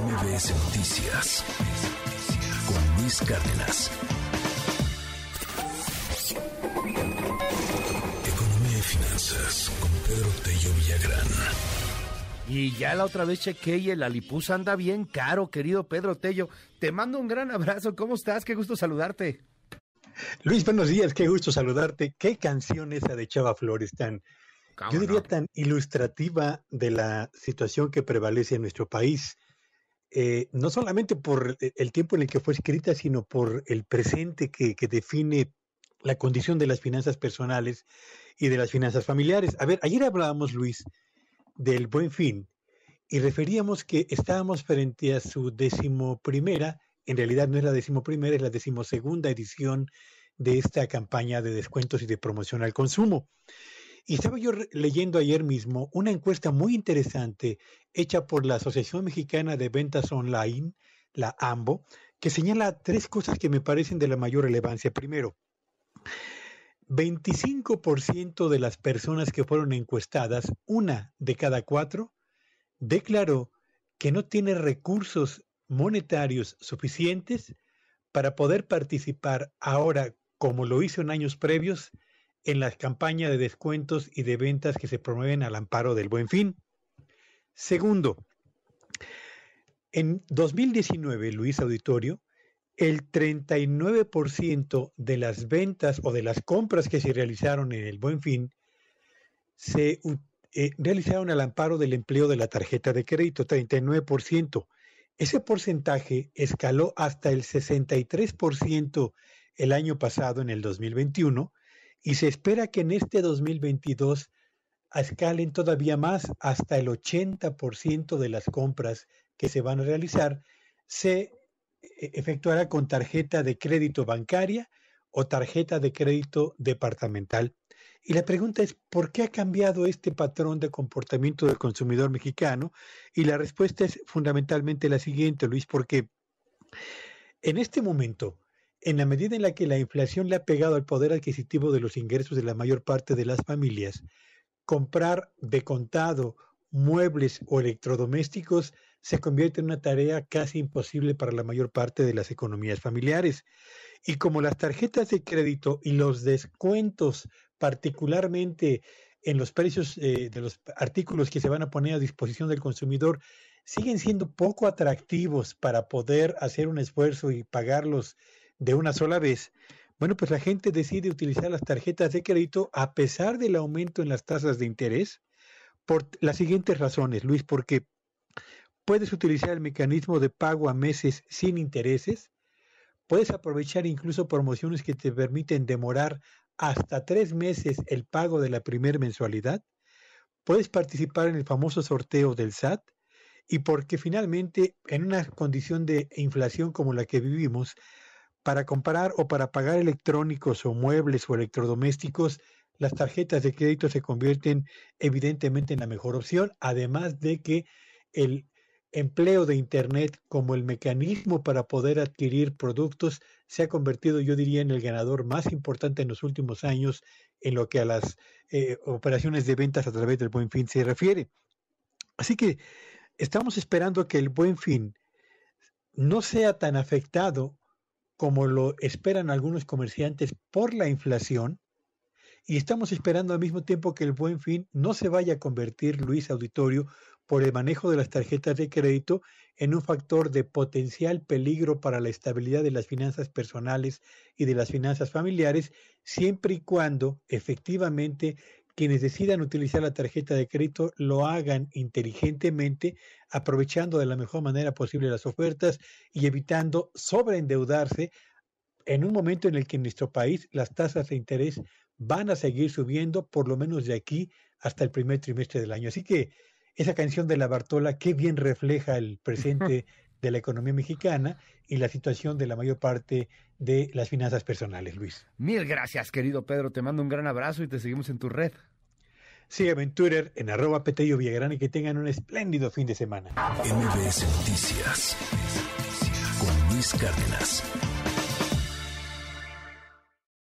MBS Noticias con Luis Cárdenas. Economía y finanzas con Pedro Tello Villagrán. Y ya la otra vez chequé y el Alipuz anda bien caro, querido Pedro Tello. Te mando un gran abrazo. ¿Cómo estás? Qué gusto saludarte. Luis, buenos días. Qué gusto saludarte. Qué canción esa de Chava Flores tan, yo diría tan ilustrativa de la situación que prevalece en nuestro país. Eh, no solamente por el tiempo en el que fue escrita, sino por el presente que, que define la condición de las finanzas personales y de las finanzas familiares. A ver, ayer hablábamos, Luis, del buen fin y referíamos que estábamos frente a su decimoprimera, en realidad no es la decimoprimera, es la decimosegunda edición de esta campaña de descuentos y de promoción al consumo. Y estaba yo leyendo ayer mismo una encuesta muy interesante hecha por la Asociación Mexicana de Ventas Online, la AMBO, que señala tres cosas que me parecen de la mayor relevancia. Primero, 25% de las personas que fueron encuestadas, una de cada cuatro, declaró que no tiene recursos monetarios suficientes para poder participar ahora, como lo hizo en años previos, en las campañas de descuentos y de ventas que se promueven al amparo del buen fin. Segundo, en 2019, Luis Auditorio, el 39% de las ventas o de las compras que se realizaron en el Buen Fin se eh, realizaron al amparo del empleo de la tarjeta de crédito, 39%. Ese porcentaje escaló hasta el 63% el año pasado, en el 2021, y se espera que en este 2022 escalen todavía más hasta el 80% de las compras que se van a realizar se e-, efectuará con tarjeta de crédito bancaria o tarjeta de crédito departamental. Y la pregunta es, ¿por qué ha cambiado este patrón de comportamiento del consumidor mexicano? Y la respuesta es fundamentalmente la siguiente, Luis, porque en este momento, en la medida en la que la inflación le ha pegado al poder adquisitivo de los ingresos de la mayor parte de las familias, comprar de contado muebles o electrodomésticos se convierte en una tarea casi imposible para la mayor parte de las economías familiares. Y como las tarjetas de crédito y los descuentos, particularmente en los precios eh, de los artículos que se van a poner a disposición del consumidor, siguen siendo poco atractivos para poder hacer un esfuerzo y pagarlos de una sola vez, bueno, pues la gente decide utilizar las tarjetas de crédito a pesar del aumento en las tasas de interés por las siguientes razones, Luis, porque Puedes utilizar el mecanismo de pago a meses sin intereses. Puedes aprovechar incluso promociones que te permiten demorar hasta tres meses el pago de la primera mensualidad. Puedes participar en el famoso sorteo del SAT. Y porque finalmente, en una condición de inflación como la que vivimos, para comprar o para pagar electrónicos o muebles o electrodomésticos, las tarjetas de crédito se convierten evidentemente en la mejor opción, además de que el empleo de Internet como el mecanismo para poder adquirir productos se ha convertido, yo diría, en el ganador más importante en los últimos años en lo que a las eh, operaciones de ventas a través del buen fin se refiere. Así que estamos esperando que el buen fin no sea tan afectado como lo esperan algunos comerciantes por la inflación, y estamos esperando al mismo tiempo que el buen fin no se vaya a convertir, Luis Auditorio, por el manejo de las tarjetas de crédito en un factor de potencial peligro para la estabilidad de las finanzas personales y de las finanzas familiares, siempre y cuando efectivamente quienes decidan utilizar la tarjeta de crédito lo hagan inteligentemente, aprovechando de la mejor manera posible las ofertas y evitando sobreendeudarse en un momento en el que en nuestro país las tasas de interés van a seguir subiendo por lo menos de aquí hasta el primer trimestre del año. Así que esa canción de la Bartola, qué bien refleja el presente de la economía mexicana y la situación de la mayor parte de las finanzas personales, Luis. Mil gracias, querido Pedro. Te mando un gran abrazo y te seguimos en tu red. Sígueme en Twitter en arroba Petello Villagrán y que tengan un espléndido fin de semana. MBS Noticias con Luis Cárdenas.